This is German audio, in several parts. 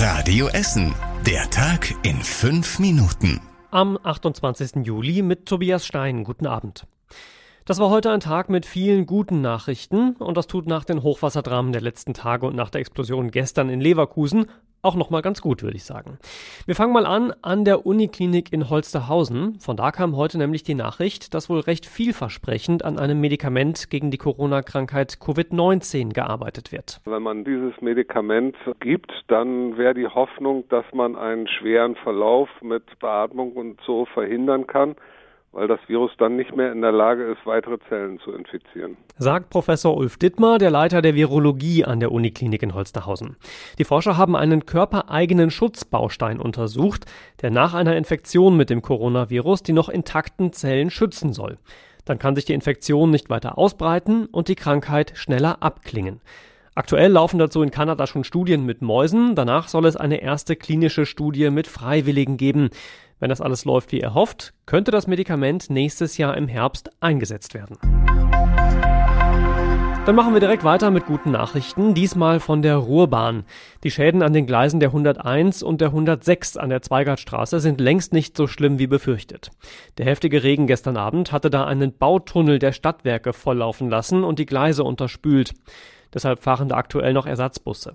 Radio Essen. Der Tag in fünf Minuten. Am 28. Juli mit Tobias Stein. Guten Abend. Das war heute ein Tag mit vielen guten Nachrichten und das tut nach den Hochwasserdramen der letzten Tage und nach der Explosion gestern in Leverkusen auch nochmal ganz gut, würde ich sagen. Wir fangen mal an an der Uniklinik in Holsterhausen. Von da kam heute nämlich die Nachricht, dass wohl recht vielversprechend an einem Medikament gegen die Corona-Krankheit Covid-19 gearbeitet wird. Wenn man dieses Medikament gibt, dann wäre die Hoffnung, dass man einen schweren Verlauf mit Beatmung und so verhindern kann weil das Virus dann nicht mehr in der Lage ist, weitere Zellen zu infizieren. Sagt Professor Ulf Dittmar, der Leiter der Virologie an der Uniklinik in Holsterhausen. Die Forscher haben einen körpereigenen Schutzbaustein untersucht, der nach einer Infektion mit dem Coronavirus die noch intakten Zellen schützen soll. Dann kann sich die Infektion nicht weiter ausbreiten und die Krankheit schneller abklingen. Aktuell laufen dazu in Kanada schon Studien mit Mäusen. Danach soll es eine erste klinische Studie mit Freiwilligen geben. Wenn das alles läuft wie erhofft, könnte das Medikament nächstes Jahr im Herbst eingesetzt werden. Dann machen wir direkt weiter mit guten Nachrichten, diesmal von der Ruhrbahn. Die Schäden an den Gleisen der 101 und der 106 an der Zweigartstraße sind längst nicht so schlimm wie befürchtet. Der heftige Regen gestern Abend hatte da einen Bautunnel der Stadtwerke volllaufen lassen und die Gleise unterspült. Deshalb fahren da aktuell noch Ersatzbusse.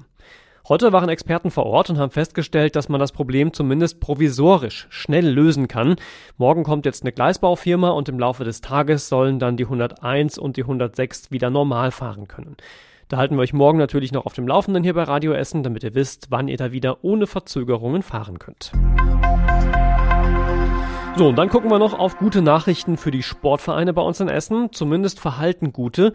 Heute waren Experten vor Ort und haben festgestellt, dass man das Problem zumindest provisorisch schnell lösen kann. Morgen kommt jetzt eine Gleisbaufirma und im Laufe des Tages sollen dann die 101 und die 106 wieder normal fahren können. Da halten wir euch morgen natürlich noch auf dem Laufenden hier bei Radio Essen, damit ihr wisst, wann ihr da wieder ohne Verzögerungen fahren könnt. So, und dann gucken wir noch auf gute Nachrichten für die Sportvereine bei uns in Essen, zumindest verhalten gute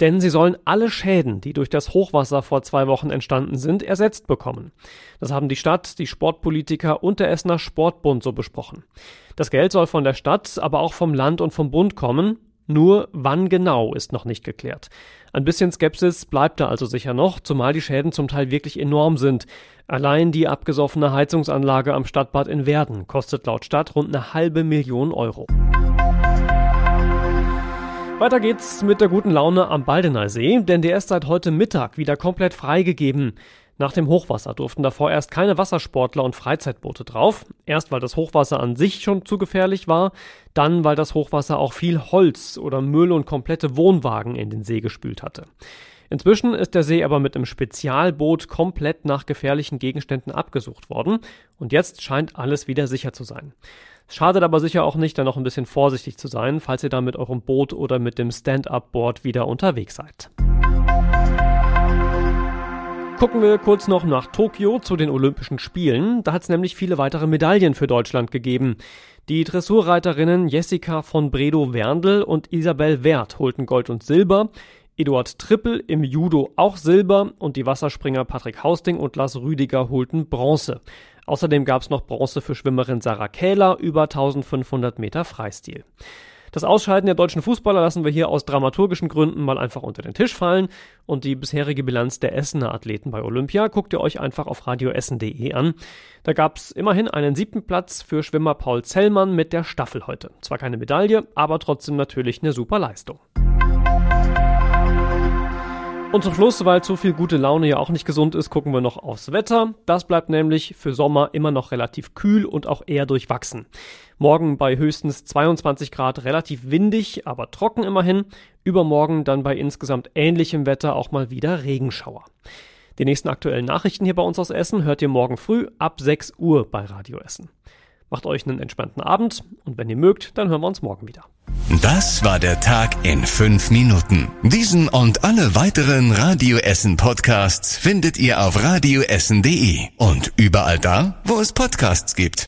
denn sie sollen alle Schäden, die durch das Hochwasser vor zwei Wochen entstanden sind, ersetzt bekommen. Das haben die Stadt, die Sportpolitiker und der Essener Sportbund so besprochen. Das Geld soll von der Stadt, aber auch vom Land und vom Bund kommen. Nur wann genau ist noch nicht geklärt. Ein bisschen Skepsis bleibt da also sicher noch, zumal die Schäden zum Teil wirklich enorm sind. Allein die abgesoffene Heizungsanlage am Stadtbad in Werden kostet laut Stadt rund eine halbe Million Euro. Weiter geht's mit der guten Laune am Baldener See, denn der ist seit heute Mittag wieder komplett freigegeben. Nach dem Hochwasser durften davor erst keine Wassersportler und Freizeitboote drauf. Erst weil das Hochwasser an sich schon zu gefährlich war, dann weil das Hochwasser auch viel Holz oder Müll und komplette Wohnwagen in den See gespült hatte. Inzwischen ist der See aber mit einem Spezialboot komplett nach gefährlichen Gegenständen abgesucht worden und jetzt scheint alles wieder sicher zu sein. Schadet aber sicher auch nicht, da noch ein bisschen vorsichtig zu sein, falls ihr da mit eurem Boot oder mit dem Stand-up-Board wieder unterwegs seid. Gucken wir kurz noch nach Tokio zu den Olympischen Spielen. Da hat es nämlich viele weitere Medaillen für Deutschland gegeben. Die Dressurreiterinnen Jessica von Bredow-Werndl und Isabel Wert holten Gold und Silber. Eduard Trippel im Judo auch Silber und die Wasserspringer Patrick Hausting und Lars Rüdiger holten Bronze. Außerdem gab es noch Bronze für Schwimmerin Sarah Kähler über 1500 Meter Freistil. Das Ausscheiden der deutschen Fußballer lassen wir hier aus dramaturgischen Gründen mal einfach unter den Tisch fallen und die bisherige Bilanz der Essener Athleten bei Olympia guckt ihr euch einfach auf radioessen.de an. Da gab es immerhin einen siebten Platz für Schwimmer Paul Zellmann mit der Staffel heute. Zwar keine Medaille, aber trotzdem natürlich eine super Leistung. Und zum Schluss, weil zu viel gute Laune ja auch nicht gesund ist, gucken wir noch aufs Wetter. Das bleibt nämlich für Sommer immer noch relativ kühl und auch eher durchwachsen. Morgen bei höchstens 22 Grad relativ windig, aber trocken immerhin. Übermorgen dann bei insgesamt ähnlichem Wetter auch mal wieder Regenschauer. Die nächsten aktuellen Nachrichten hier bei uns aus Essen hört ihr morgen früh ab 6 Uhr bei Radio Essen. Macht euch einen entspannten Abend und wenn ihr mögt, dann hören wir uns morgen wieder. Das war der Tag in fünf Minuten. Diesen und alle weiteren Radio Essen Podcasts findet ihr auf radioessen.de und überall da, wo es Podcasts gibt.